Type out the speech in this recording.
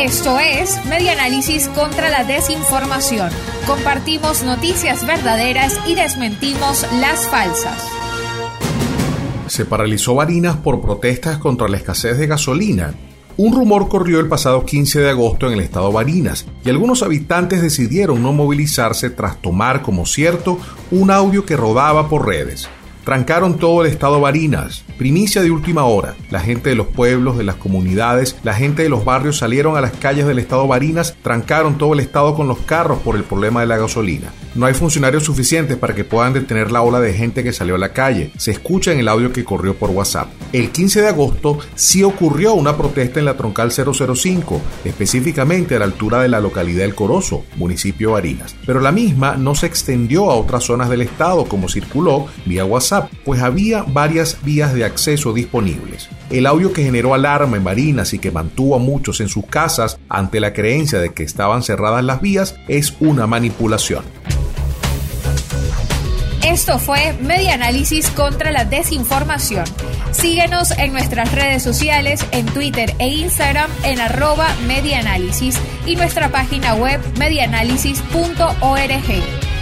Esto es Medianálisis contra la desinformación. Compartimos noticias verdaderas y desmentimos las falsas. Se paralizó Barinas por protestas contra la escasez de gasolina. Un rumor corrió el pasado 15 de agosto en el estado Barinas y algunos habitantes decidieron no movilizarse tras tomar como cierto un audio que rodaba por redes. Trancaron todo el estado Barinas. Primicia de última hora. La gente de los pueblos, de las comunidades, la gente de los barrios salieron a las calles del estado Barinas, trancaron todo el estado con los carros por el problema de la gasolina. No hay funcionarios suficientes para que puedan detener la ola de gente que salió a la calle. Se escucha en el audio que corrió por WhatsApp. El 15 de agosto sí ocurrió una protesta en la troncal 005, específicamente a la altura de la localidad El Corozo, municipio Barinas. Pero la misma no se extendió a otras zonas del estado como circuló vía Pues había varias vías de acceso disponibles. El audio que generó alarma en Barinas y que mantuvo a muchos en sus casas ante la creencia de que estaban cerradas las vías es una manipulación. Esto fue Media Análisis contra la Desinformación. Síguenos en nuestras redes sociales, en Twitter e Instagram en arroba medianálisis y nuestra página web medianálisis.org.